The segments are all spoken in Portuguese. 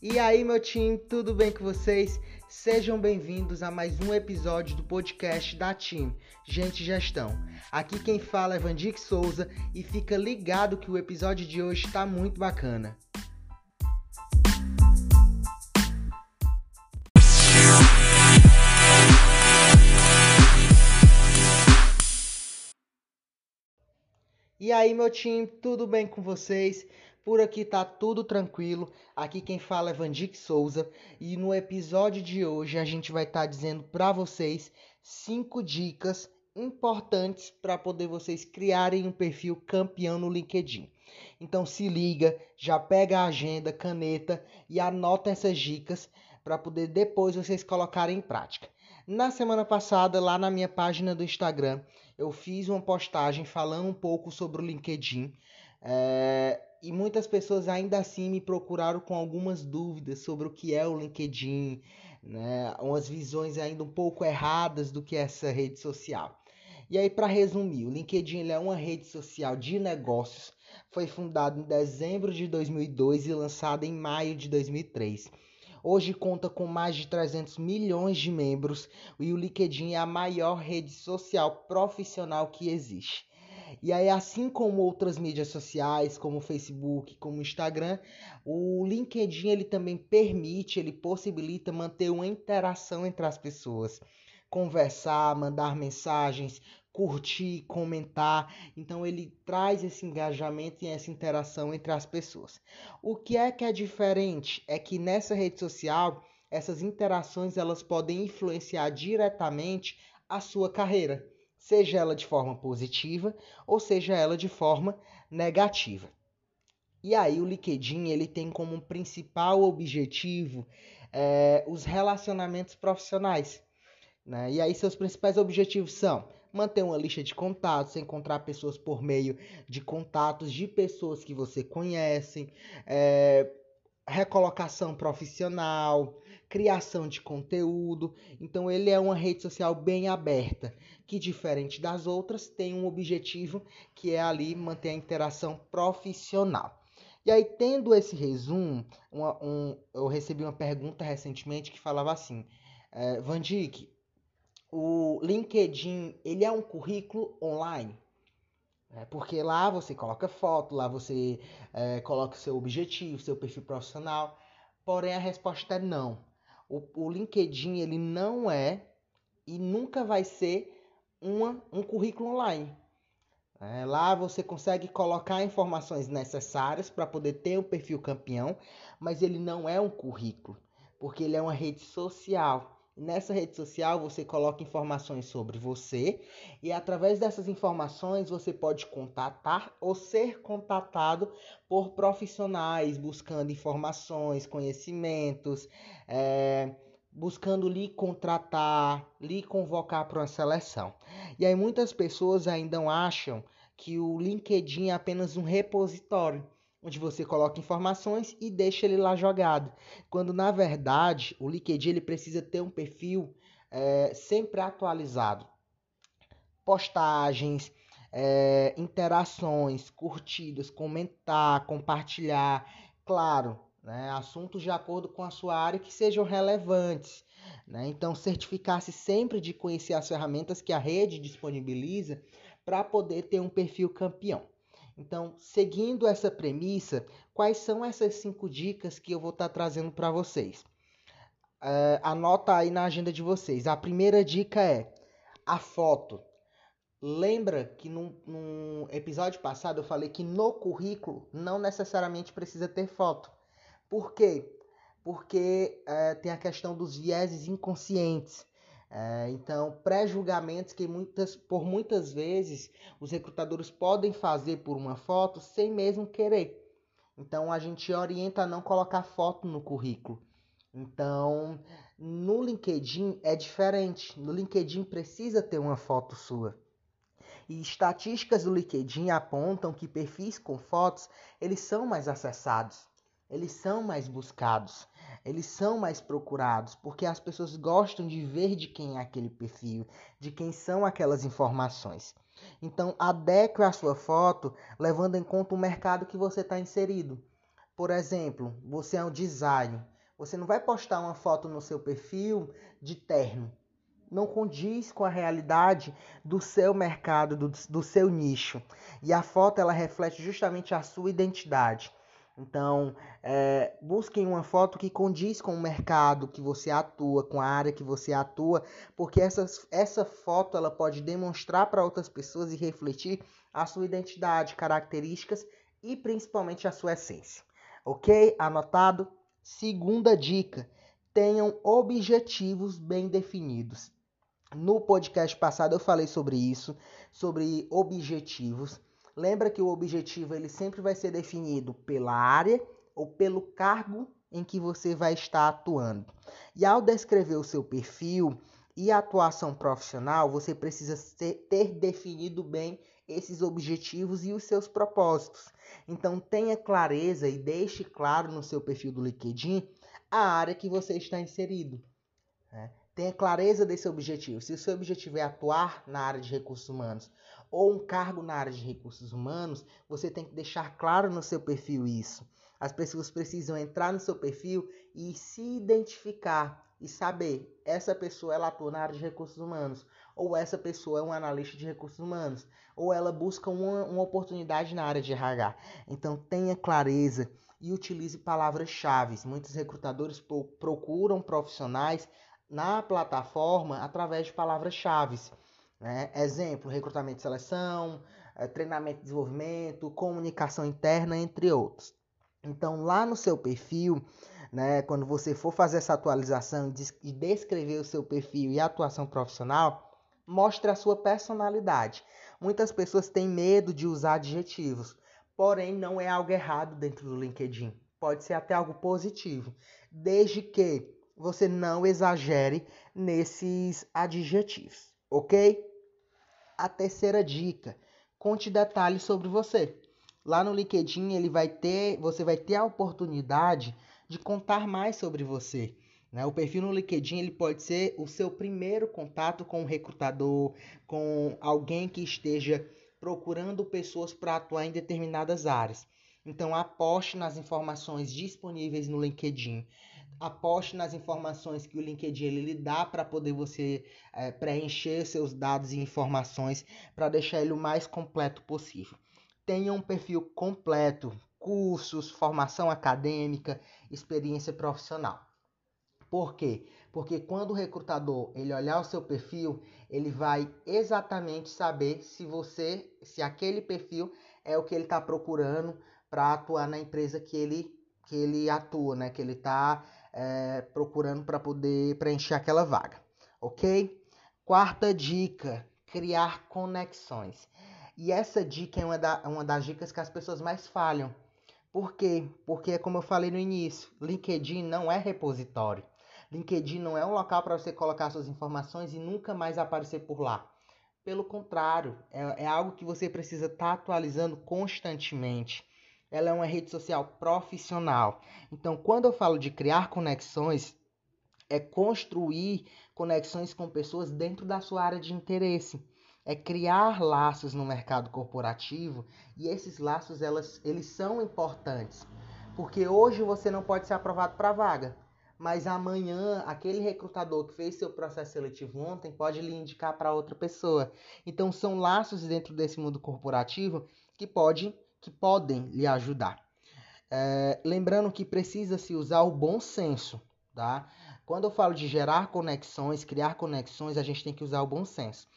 E aí, meu time, tudo bem com vocês? Sejam bem-vindos a mais um episódio do podcast da Team Gente Gestão. Aqui quem fala é Vandic Souza e fica ligado que o episódio de hoje está muito bacana. E aí, meu time, tudo bem com vocês? Por aqui tá tudo tranquilo. Aqui quem fala é Vandic Souza e no episódio de hoje a gente vai estar tá dizendo para vocês cinco dicas importantes para poder vocês criarem um perfil campeão no LinkedIn. Então se liga, já pega a agenda, caneta e anota essas dicas para poder depois vocês colocarem em prática. Na semana passada, lá na minha página do Instagram, eu fiz uma postagem falando um pouco sobre o LinkedIn. É, e muitas pessoas ainda assim me procuraram com algumas dúvidas sobre o que é o LinkedIn, né? umas visões ainda um pouco erradas do que é essa rede social. E aí, para resumir, o LinkedIn é uma rede social de negócios, foi fundado em dezembro de 2002 e lançado em maio de 2003. Hoje conta com mais de 300 milhões de membros e o LinkedIn é a maior rede social profissional que existe. E aí, assim como outras mídias sociais, como o Facebook, como o Instagram, o LinkedIn ele também permite, ele possibilita manter uma interação entre as pessoas. Conversar, mandar mensagens, curtir, comentar. Então ele traz esse engajamento e essa interação entre as pessoas. O que é que é diferente é que nessa rede social essas interações elas podem influenciar diretamente a sua carreira, seja ela de forma positiva ou seja ela de forma negativa. E aí o LinkedIn ele tem como principal objetivo é, os relacionamentos profissionais. Né? E aí seus principais objetivos são manter uma lista de contatos, encontrar pessoas por meio de contatos de pessoas que você conhece, é, recolocação profissional, criação de conteúdo. Então ele é uma rede social bem aberta, que diferente das outras tem um objetivo que é ali manter a interação profissional. E aí, tendo esse resumo, uma, um, eu recebi uma pergunta recentemente que falava assim: Vandic, o LinkedIn ele é um currículo online. É, porque lá você coloca foto, lá você é, coloca seu objetivo, seu perfil profissional. Porém, a resposta é não. O, o LinkedIn ele não é e nunca vai ser uma, um currículo online. É, lá você consegue colocar informações necessárias para poder ter um perfil campeão, mas ele não é um currículo, porque ele é uma rede social. Nessa rede social você coloca informações sobre você e através dessas informações você pode contatar ou ser contatado por profissionais buscando informações, conhecimentos, é, buscando lhe contratar, lhe convocar para uma seleção. E aí muitas pessoas ainda acham que o LinkedIn é apenas um repositório onde você coloca informações e deixa ele lá jogado. Quando na verdade o LinkedIn ele precisa ter um perfil é, sempre atualizado. Postagens, é, interações, curtidas, comentar, compartilhar, claro, né, assuntos de acordo com a sua área que sejam relevantes. Né? Então, certificar-se sempre de conhecer as ferramentas que a rede disponibiliza para poder ter um perfil campeão. Então, seguindo essa premissa, quais são essas cinco dicas que eu vou estar tá trazendo para vocês? Uh, anota aí na agenda de vocês. A primeira dica é a foto. Lembra que no episódio passado eu falei que no currículo não necessariamente precisa ter foto. Por quê? Porque uh, tem a questão dos vieses inconscientes. É, então, pré-julgamentos que muitas, por muitas vezes os recrutadores podem fazer por uma foto sem mesmo querer. Então, a gente orienta a não colocar foto no currículo. Então, no LinkedIn é diferente. No LinkedIn precisa ter uma foto sua. E estatísticas do LinkedIn apontam que perfis com fotos, eles são mais acessados, eles são mais buscados eles são mais procurados, porque as pessoas gostam de ver de quem é aquele perfil, de quem são aquelas informações. Então, adeque a sua foto levando em conta o mercado que você está inserido. Por exemplo, você é um design. Você não vai postar uma foto no seu perfil de terno. Não condiz com a realidade do seu mercado, do, do seu nicho. E a foto ela reflete justamente a sua identidade. Então, é, busquem uma foto que condiz com o mercado que você atua, com a área que você atua, porque essa, essa foto ela pode demonstrar para outras pessoas e refletir a sua identidade, características e principalmente a sua essência. Ok? Anotado? Segunda dica: tenham objetivos bem definidos. No podcast passado eu falei sobre isso, sobre objetivos. Lembra que o objetivo ele sempre vai ser definido pela área ou pelo cargo em que você vai estar atuando. E ao descrever o seu perfil e atuação profissional, você precisa ter definido bem esses objetivos e os seus propósitos. Então tenha clareza e deixe claro no seu perfil do LinkedIn a área que você está inserido. Né? Tenha clareza desse objetivo. Se o seu objetivo é atuar na área de recursos humanos ou um cargo na área de recursos humanos, você tem que deixar claro no seu perfil isso. As pessoas precisam entrar no seu perfil e se identificar e saber essa pessoa ela atua na área de recursos humanos ou essa pessoa é um analista de recursos humanos ou ela busca uma, uma oportunidade na área de RH. Então tenha clareza e utilize palavras-chave. Muitos recrutadores procuram profissionais na plataforma através de palavras-chave. Né? Exemplo, recrutamento e seleção, eh, treinamento e desenvolvimento, comunicação interna, entre outros. Então, lá no seu perfil, né, quando você for fazer essa atualização e descrever o seu perfil e atuação profissional, mostre a sua personalidade. Muitas pessoas têm medo de usar adjetivos, porém não é algo errado dentro do LinkedIn. Pode ser até algo positivo, desde que você não exagere nesses adjetivos, ok? A terceira dica: conte detalhes sobre você. Lá no LinkedIn ele vai ter, você vai ter a oportunidade de contar mais sobre você. Né? O perfil no LinkedIn ele pode ser o seu primeiro contato com um recrutador, com alguém que esteja procurando pessoas para atuar em determinadas áreas. Então aposte nas informações disponíveis no LinkedIn aposte nas informações que o LinkedIn ele lhe dá para poder você é, preencher seus dados e informações para deixar ele o mais completo possível. Tenha um perfil completo, cursos, formação acadêmica, experiência profissional. Por quê? Porque quando o recrutador ele olhar o seu perfil, ele vai exatamente saber se você, se aquele perfil é o que ele está procurando para atuar na empresa que ele que ele atua, né? Que ele está é, procurando para poder preencher aquela vaga, ok? Quarta dica: criar conexões. E essa dica é uma, da, uma das dicas que as pessoas mais falham. Por quê? Porque, como eu falei no início, LinkedIn não é repositório. LinkedIn não é um local para você colocar suas informações e nunca mais aparecer por lá. Pelo contrário, é, é algo que você precisa estar tá atualizando constantemente ela é uma rede social profissional. Então, quando eu falo de criar conexões, é construir conexões com pessoas dentro da sua área de interesse. É criar laços no mercado corporativo e esses laços elas, eles são importantes. Porque hoje você não pode ser aprovado para vaga, mas amanhã aquele recrutador que fez seu processo seletivo ontem pode lhe indicar para outra pessoa. Então são laços dentro desse mundo corporativo que pode que podem lhe ajudar. É, lembrando que precisa se usar o bom senso, tá? Quando eu falo de gerar conexões, criar conexões, a gente tem que usar o bom senso.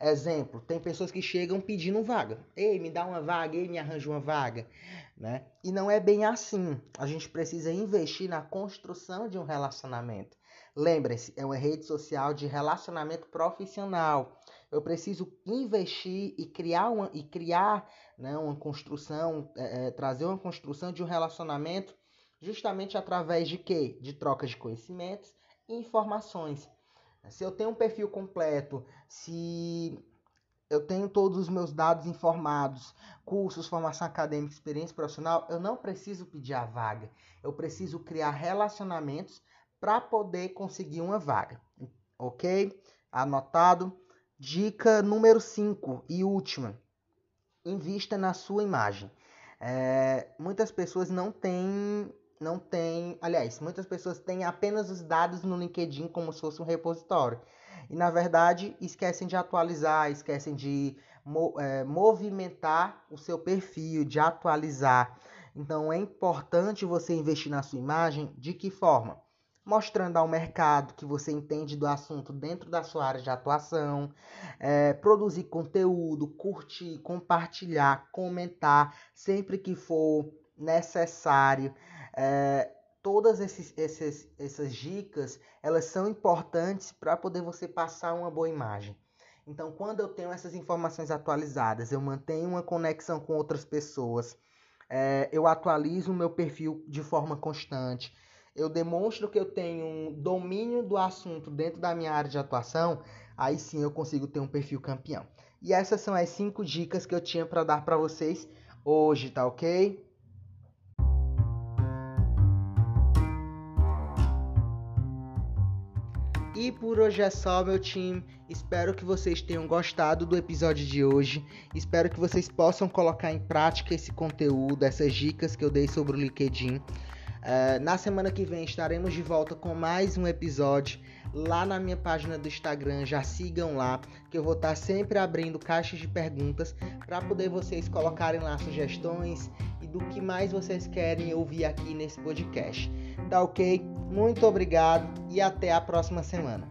Exemplo, tem pessoas que chegam pedindo vaga. Ei, me dá uma vaga, ei, me arranja uma vaga, né? E não é bem assim. A gente precisa investir na construção de um relacionamento. Lembre-se, é uma rede social de relacionamento profissional. Eu preciso investir e criar uma, e criar né, uma construção, é, é, trazer uma construção de um relacionamento justamente através de quê? De troca de conhecimentos e informações. Se eu tenho um perfil completo, se eu tenho todos os meus dados informados, cursos, formação acadêmica, experiência profissional, eu não preciso pedir a vaga. Eu preciso criar relacionamentos para poder conseguir uma vaga. Ok? Anotado? Dica número 5 e última: invista na sua imagem. É, muitas pessoas não têm, não têm, aliás, muitas pessoas têm apenas os dados no LinkedIn como se fosse um repositório. E na verdade esquecem de atualizar, esquecem de é, movimentar o seu perfil, de atualizar. Então é importante você investir na sua imagem de que forma? Mostrando ao mercado que você entende do assunto dentro da sua área de atuação, é, produzir conteúdo, curtir, compartilhar, comentar sempre que for necessário. É, todas esses, esses, essas dicas elas são importantes para poder você passar uma boa imagem. Então, quando eu tenho essas informações atualizadas, eu mantenho uma conexão com outras pessoas, é, eu atualizo o meu perfil de forma constante, eu demonstro que eu tenho um domínio do assunto dentro da minha área de atuação, aí sim eu consigo ter um perfil campeão. E essas são as cinco dicas que eu tinha para dar para vocês hoje, tá ok? E por hoje é só, meu time. Espero que vocês tenham gostado do episódio de hoje. Espero que vocês possam colocar em prática esse conteúdo, essas dicas que eu dei sobre o LinkedIn. Uh, na semana que vem estaremos de volta com mais um episódio lá na minha página do Instagram. Já sigam lá, que eu vou estar sempre abrindo caixas de perguntas para poder vocês colocarem lá sugestões e do que mais vocês querem ouvir aqui nesse podcast. Tá ok? Muito obrigado e até a próxima semana.